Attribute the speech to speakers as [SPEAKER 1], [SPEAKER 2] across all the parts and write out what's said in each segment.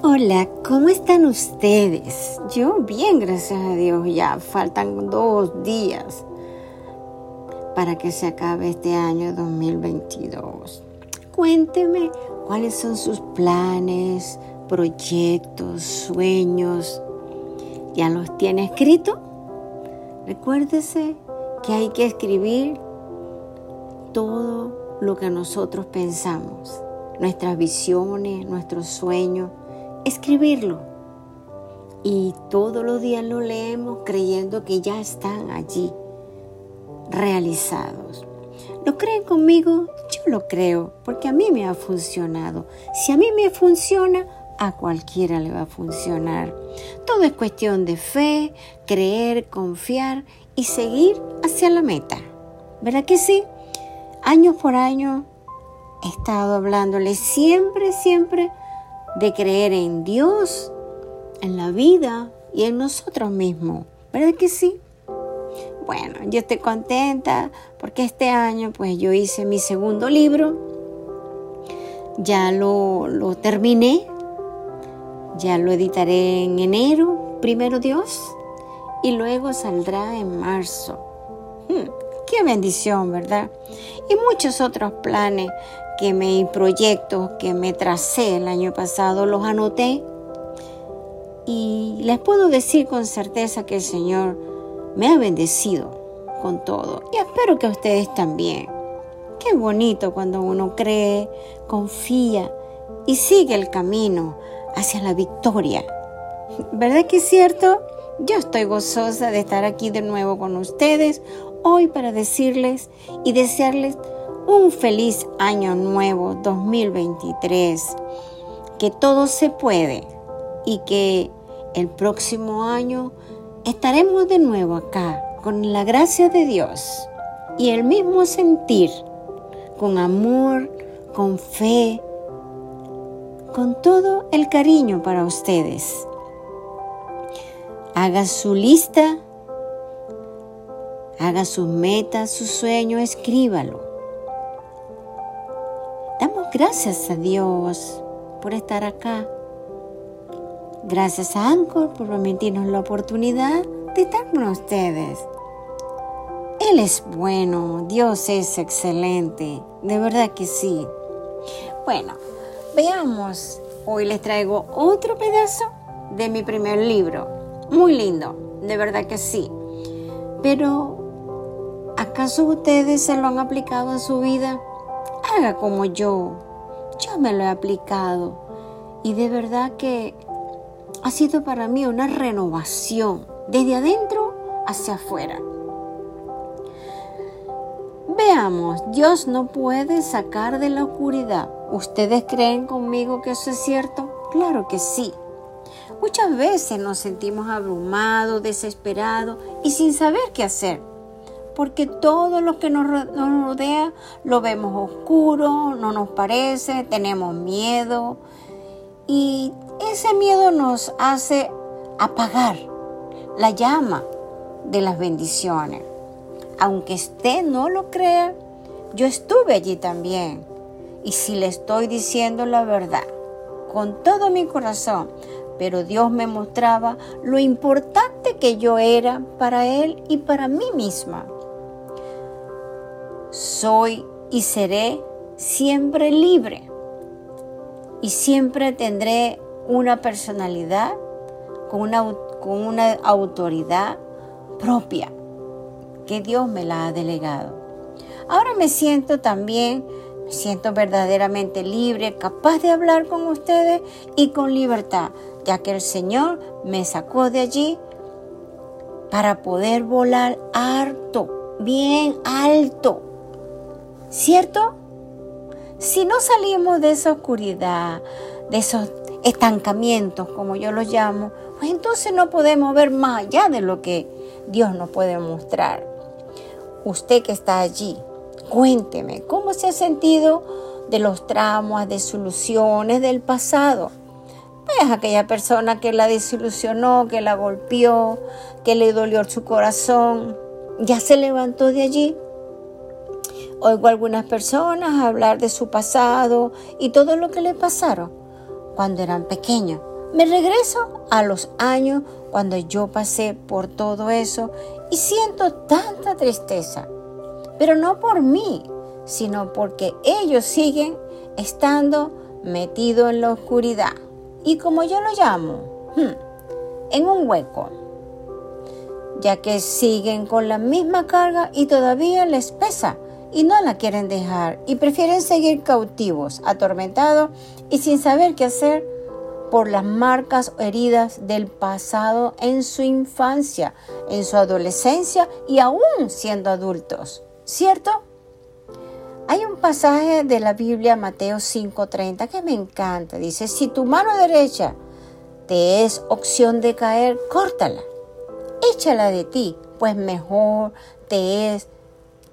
[SPEAKER 1] Hola, ¿cómo están ustedes? Yo bien, gracias a Dios. Ya faltan dos días para que se acabe este año 2022. Cuénteme cuáles son sus planes, proyectos, sueños. ¿Ya los tiene escrito? Recuérdese que hay que escribir todo lo que nosotros pensamos, nuestras visiones, nuestros sueños escribirlo. Y todos los días lo leemos creyendo que ya están allí, realizados. ¿Lo creen conmigo? Yo lo creo, porque a mí me ha funcionado. Si a mí me funciona, a cualquiera le va a funcionar. Todo es cuestión de fe, creer, confiar y seguir hacia la meta. ¿Verdad que sí? Años por año he estado hablándole siempre, siempre de creer en Dios, en la vida y en nosotros mismos. ¿Verdad que sí? Bueno, yo estoy contenta porque este año pues yo hice mi segundo libro, ya lo, lo terminé, ya lo editaré en enero, primero Dios, y luego saldrá en marzo. Hmm, qué bendición, ¿verdad? Y muchos otros planes que me proyectos que me tracé el año pasado los anoté y les puedo decir con certeza que el Señor me ha bendecido con todo y espero que ustedes también. Qué bonito cuando uno cree, confía y sigue el camino hacia la victoria. ¿Verdad que es cierto? Yo estoy gozosa de estar aquí de nuevo con ustedes hoy para decirles y desearles un feliz año nuevo 2023, que todo se puede y que el próximo año estaremos de nuevo acá con la gracia de Dios y el mismo sentir, con amor, con fe, con todo el cariño para ustedes. Haga su lista, haga sus metas, su sueño, escríbalo gracias a Dios por estar acá. Gracias a Anchor por permitirnos la oportunidad de estar con ustedes. Él es bueno, Dios es excelente, de verdad que sí. Bueno, veamos, hoy les traigo otro pedazo de mi primer libro. Muy lindo, de verdad que sí. Pero, ¿acaso ustedes se lo han aplicado a su vida? Haga como yo. Yo me lo he aplicado y de verdad que ha sido para mí una renovación desde adentro hacia afuera. Veamos, Dios no puede sacar de la oscuridad. ¿Ustedes creen conmigo que eso es cierto? Claro que sí. Muchas veces nos sentimos abrumados, desesperados y sin saber qué hacer porque todo lo que nos rodea lo vemos oscuro, no nos parece, tenemos miedo y ese miedo nos hace apagar la llama de las bendiciones. Aunque usted no lo crea, yo estuve allí también. Y si le estoy diciendo la verdad, con todo mi corazón, pero Dios me mostraba lo importante que yo era para Él y para mí misma soy y seré siempre libre y siempre tendré una personalidad con una, con una autoridad propia que Dios me la ha delegado. Ahora me siento también, me siento verdaderamente libre, capaz de hablar con ustedes y con libertad, ya que el Señor me sacó de allí para poder volar harto, bien alto ¿Cierto? Si no salimos de esa oscuridad, de esos estancamientos, como yo los llamo, pues entonces no podemos ver más allá de lo que Dios nos puede mostrar. Usted que está allí, cuénteme, ¿cómo se ha sentido de los traumas, soluciones del pasado? Pues aquella persona que la desilusionó, que la golpeó, que le dolió su corazón, ya se levantó de allí Oigo algunas personas hablar de su pasado y todo lo que le pasaron cuando eran pequeños. Me regreso a los años cuando yo pasé por todo eso y siento tanta tristeza, pero no por mí, sino porque ellos siguen estando metidos en la oscuridad y como yo lo llamo, hmm, en un hueco, ya que siguen con la misma carga y todavía les pesa y no la quieren dejar y prefieren seguir cautivos, atormentados y sin saber qué hacer por las marcas o heridas del pasado en su infancia, en su adolescencia y aún siendo adultos. ¿Cierto? Hay un pasaje de la Biblia, Mateo 5:30, que me encanta. Dice, si tu mano derecha te es opción de caer, córtala. Échala de ti, pues mejor te es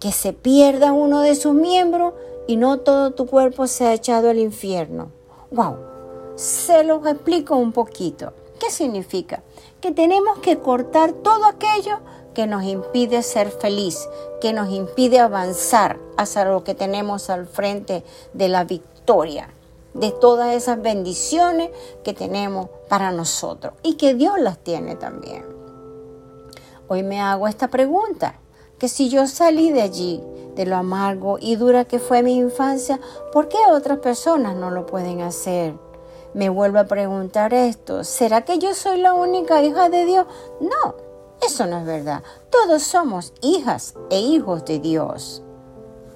[SPEAKER 1] que se pierda uno de sus miembros y no todo tu cuerpo sea echado al infierno. ¡Wow! Se lo explico un poquito. ¿Qué significa? Que tenemos que cortar todo aquello que nos impide ser feliz, que nos impide avanzar hacia lo que tenemos al frente de la victoria, de todas esas bendiciones que tenemos para nosotros y que Dios las tiene también. Hoy me hago esta pregunta que si yo salí de allí, de lo amargo y dura que fue mi infancia, ¿por qué otras personas no lo pueden hacer? Me vuelvo a preguntar esto, ¿será que yo soy la única hija de Dios? No, eso no es verdad. Todos somos hijas e hijos de Dios.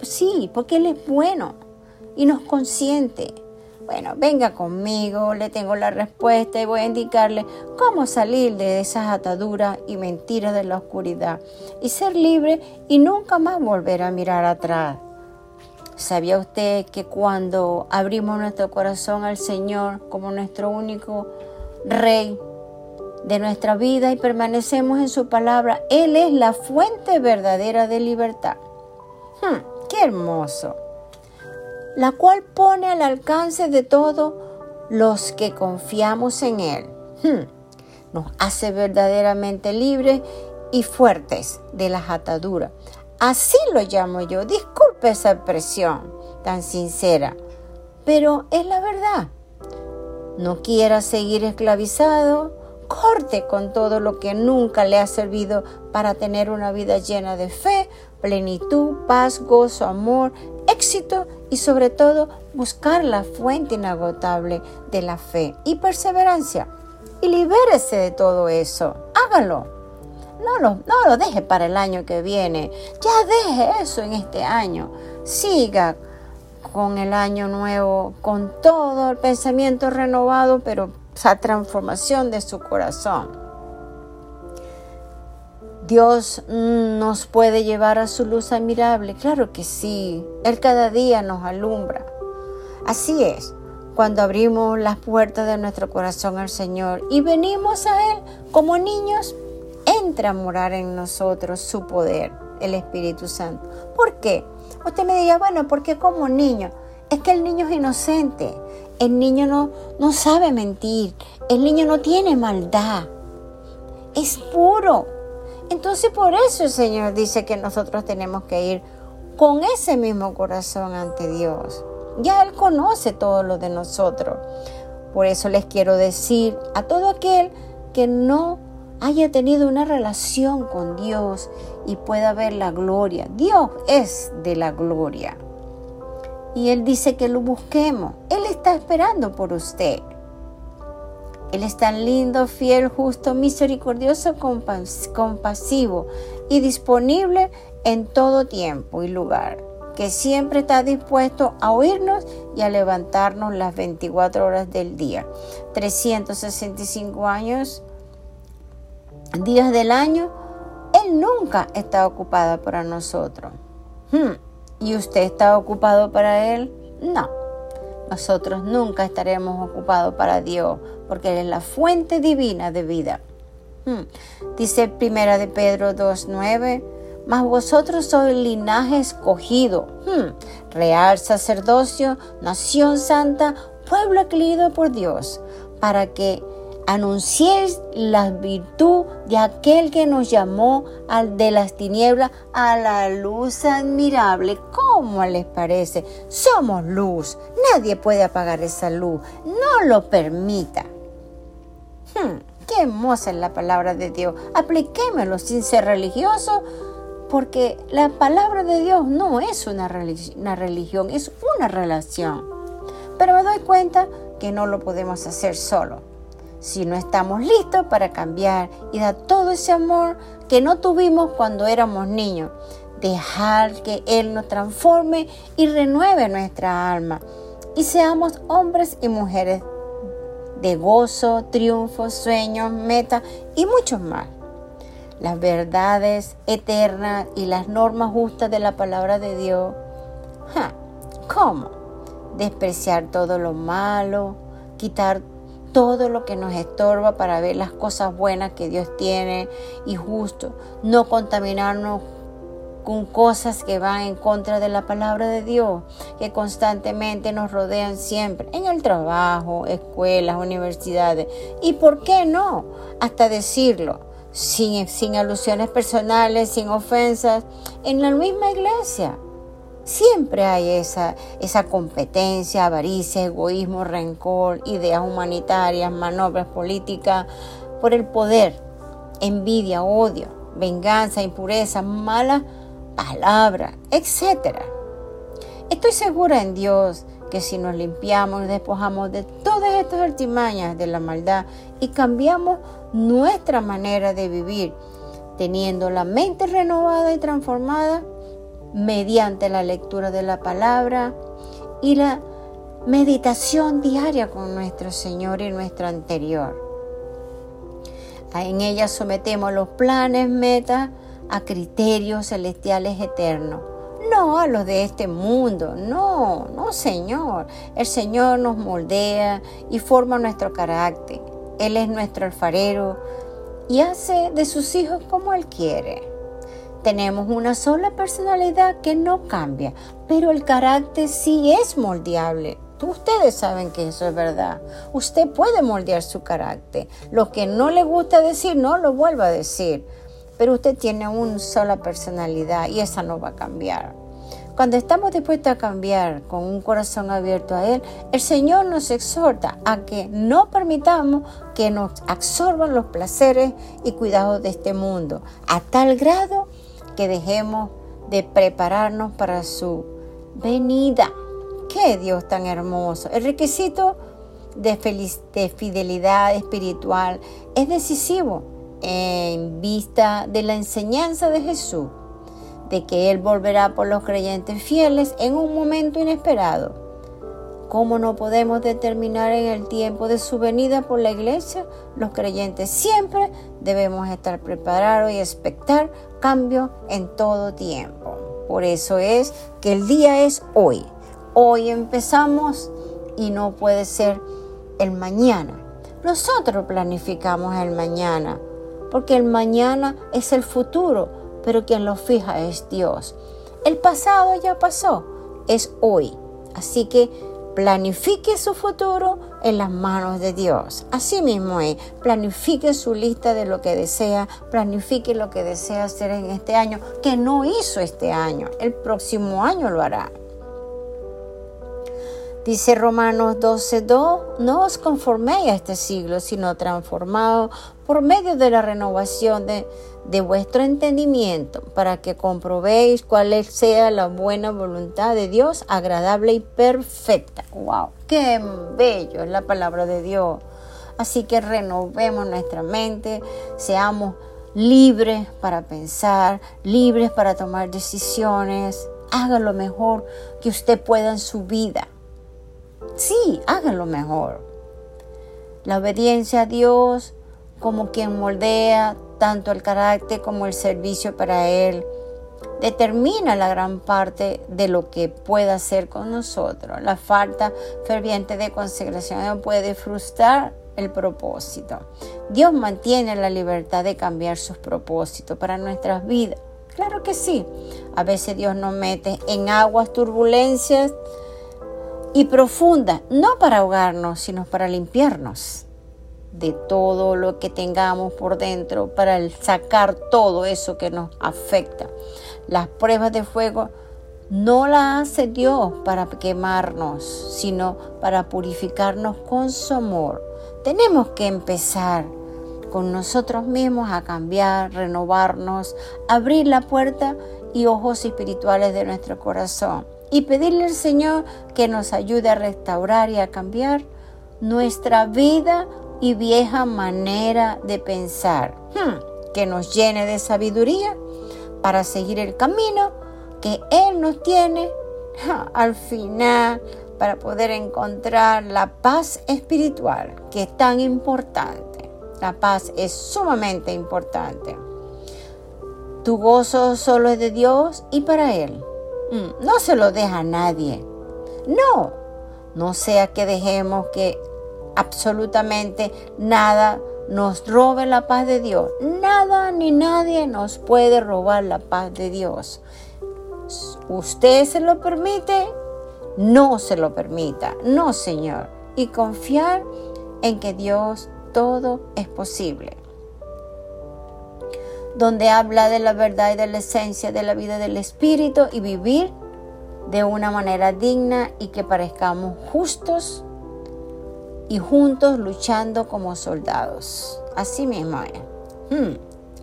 [SPEAKER 1] Sí, porque Él es bueno y nos consiente. Bueno, venga conmigo, le tengo la respuesta y voy a indicarle cómo salir de esas ataduras y mentiras de la oscuridad y ser libre y nunca más volver a mirar atrás. ¿Sabía usted que cuando abrimos nuestro corazón al Señor como nuestro único Rey de nuestra vida y permanecemos en su palabra, Él es la fuente verdadera de libertad? Hmm, ¡Qué hermoso! La cual pone al alcance de todos los que confiamos en Él. Hmm. Nos hace verdaderamente libres y fuertes de las ataduras. Así lo llamo yo. Disculpe esa expresión tan sincera, pero es la verdad. No quiera seguir esclavizado, corte con todo lo que nunca le ha servido para tener una vida llena de fe, plenitud, paz, gozo, amor, y sobre todo buscar la fuente inagotable de la fe y perseverancia. Y libérese de todo eso. Hágalo. No lo, no lo deje para el año que viene. Ya deje eso en este año. Siga con el año nuevo, con todo el pensamiento renovado, pero esa transformación de su corazón. Dios nos puede llevar a su luz admirable. Claro que sí. Él cada día nos alumbra. Así es. Cuando abrimos las puertas de nuestro corazón al Señor y venimos a Él como niños, entra a morar en nosotros su poder, el Espíritu Santo. ¿Por qué? Usted me diría, bueno, ¿por qué como niño? Es que el niño es inocente. El niño no, no sabe mentir. El niño no tiene maldad. Es puro entonces por eso el Señor dice que nosotros tenemos que ir con ese mismo corazón ante Dios. Ya Él conoce todo lo de nosotros. Por eso les quiero decir a todo aquel que no haya tenido una relación con Dios y pueda ver la gloria. Dios es de la gloria. Y Él dice que lo busquemos. Él está esperando por usted. Él es tan lindo, fiel, justo, misericordioso, compasivo y disponible en todo tiempo y lugar, que siempre está dispuesto a oírnos y a levantarnos las 24 horas del día. 365 años, días del año, Él nunca está ocupado para nosotros. Hmm, ¿Y usted está ocupado para Él? No nosotros nunca estaremos ocupados para Dios, porque Él es la fuente divina de vida. Hmm. Dice primera de Pedro 2.9, mas vosotros sois linaje escogido, hmm. real sacerdocio, nación santa, pueblo adquirido por Dios, para que anunciéis la virtud de aquel que nos llamó de las tinieblas a la luz admirable. ¿Cómo les parece? Somos luz. Nadie puede apagar esa luz. No lo permita. Hmm, qué hermosa es la palabra de Dios. Apliquémelo sin ser religioso, porque la palabra de Dios no es una, una religión, es una relación. Pero me doy cuenta que no lo podemos hacer solo. Si no estamos listos para cambiar y dar todo ese amor que no tuvimos cuando éramos niños, dejar que Él nos transforme y renueve nuestra alma y seamos hombres y mujeres de gozo, triunfo, sueños, metas y muchos más. Las verdades eternas y las normas justas de la palabra de Dios. ¿Cómo? Despreciar todo lo malo, quitar todo lo que nos estorba para ver las cosas buenas que Dios tiene y justo, no contaminarnos con cosas que van en contra de la palabra de Dios, que constantemente nos rodean siempre, en el trabajo, escuelas, universidades, y por qué no, hasta decirlo, sin, sin alusiones personales, sin ofensas, en la misma iglesia. Siempre hay esa, esa competencia, avaricia, egoísmo, rencor, ideas humanitarias, manobras políticas por el poder, envidia, odio, venganza, impureza, malas palabra, etc. Estoy segura en Dios que si nos limpiamos, despojamos de todas estas artimañas de la maldad y cambiamos nuestra manera de vivir, teniendo la mente renovada y transformada mediante la lectura de la palabra y la meditación diaria con nuestro Señor y nuestro anterior. En ella sometemos los planes, metas, a criterios celestiales eternos. No a los de este mundo, no, no Señor. El Señor nos moldea y forma nuestro carácter. Él es nuestro alfarero y hace de sus hijos como Él quiere. Tenemos una sola personalidad que no cambia, pero el carácter sí es moldeable. Ustedes saben que eso es verdad. Usted puede moldear su carácter. Lo que no le gusta decir, no lo vuelva a decir pero usted tiene una sola personalidad y esa no va a cambiar. Cuando estamos dispuestos a cambiar con un corazón abierto a Él, el Señor nos exhorta a que no permitamos que nos absorban los placeres y cuidados de este mundo, a tal grado que dejemos de prepararnos para su venida. ¡Qué Dios tan hermoso! El requisito de, de fidelidad espiritual es decisivo en vista de la enseñanza de Jesús, de que Él volverá por los creyentes fieles en un momento inesperado. ¿Cómo no podemos determinar en el tiempo de su venida por la iglesia? Los creyentes siempre debemos estar preparados y expectar cambio en todo tiempo. Por eso es que el día es hoy. Hoy empezamos y no puede ser el mañana. Nosotros planificamos el mañana porque el mañana es el futuro, pero quien lo fija es Dios. El pasado ya pasó, es hoy. Así que planifique su futuro en las manos de Dios. Así mismo es, planifique su lista de lo que desea, planifique lo que desea hacer en este año, que no hizo este año, el próximo año lo hará. Dice Romanos 12:2, no os conforméis a este siglo, sino transformado por medio de la renovación de, vuestro entendimiento, para que comprobéis cuál sea la buena voluntad de Dios, agradable y perfecta. ¡Wow! ¡Qué bello es la palabra de Dios! Así que renovemos nuestra mente, seamos libres para pensar, libres para tomar decisiones. Haga lo mejor que usted pueda en su vida. Sí, háganlo mejor. La obediencia a Dios como quien moldea tanto el carácter como el servicio para Él determina la gran parte de lo que pueda hacer con nosotros. La falta ferviente de consagración puede frustrar el propósito. Dios mantiene la libertad de cambiar sus propósitos para nuestras vidas. Claro que sí. A veces Dios nos mete en aguas turbulencias y profunda, no para ahogarnos, sino para limpiarnos de todo lo que tengamos por dentro, para sacar todo eso que nos afecta. Las pruebas de fuego no la hace Dios para quemarnos, sino para purificarnos con su amor. Tenemos que empezar con nosotros mismos a cambiar, renovarnos, abrir la puerta y ojos espirituales de nuestro corazón y pedirle al Señor que nos ayude a restaurar y a cambiar nuestra vida y vieja manera de pensar, hmm, que nos llene de sabiduría para seguir el camino que Él nos tiene al final para poder encontrar la paz espiritual que es tan importante. La paz es sumamente importante. Tu gozo solo es de Dios y para Él. Mm, no se lo deja a nadie. No, no sea que dejemos que absolutamente nada nos robe la paz de Dios. Nada ni nadie nos puede robar la paz de Dios. ¿Usted se lo permite? No se lo permita. No, Señor. Y confiar en que Dios todo es posible. Donde habla de la verdad y de la esencia de la vida del Espíritu y vivir de una manera digna y que parezcamos justos y juntos luchando como soldados. Así mismo es. Hmm.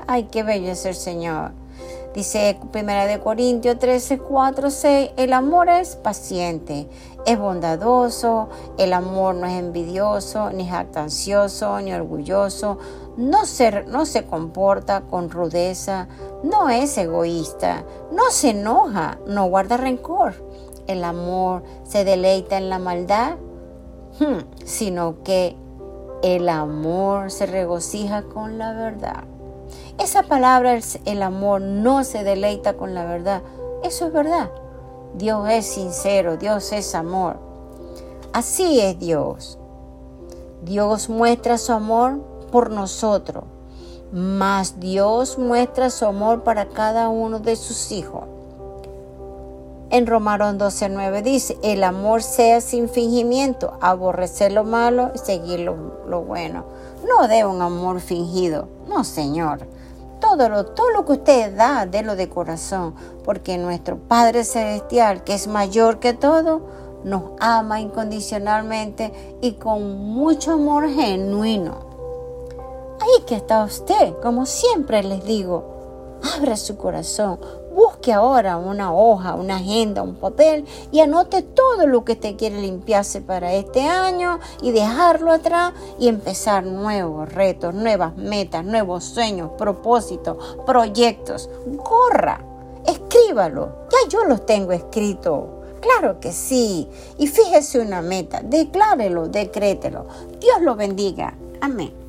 [SPEAKER 1] Ay, qué bello es el Señor. Dice 1 Corintios 13, 4, 6, el amor es paciente, es bondadoso, el amor no es envidioso, ni jactancioso, ni orgulloso, no se, no se comporta con rudeza, no es egoísta, no se enoja, no guarda rencor. El amor se deleita en la maldad, sino que el amor se regocija con la verdad. Esa palabra, el amor, no se deleita con la verdad. Eso es verdad. Dios es sincero, Dios es amor. Así es Dios. Dios muestra su amor por nosotros, mas Dios muestra su amor para cada uno de sus hijos. En Romanos 12:9 dice, el amor sea sin fingimiento, aborrecer lo malo y seguir lo, lo bueno. No de un amor fingido, no Señor. Todo lo, todo lo que usted da, délo de corazón, porque nuestro Padre Celestial, que es mayor que todo, nos ama incondicionalmente y con mucho amor genuino. Ahí que está usted, como siempre les digo, abra su corazón, busque ahora una hoja, una agenda, un papel y anote todo lo que usted quiere limpiarse para este año y dejarlo atrás y empezar nuevos retos, nuevas metas, nuevos sueños, propósitos, proyectos. Corra, escríbalo, ya yo los tengo escrito. Claro que sí. Y fíjese una meta, declárelo, decrételo. Dios lo bendiga. Amén.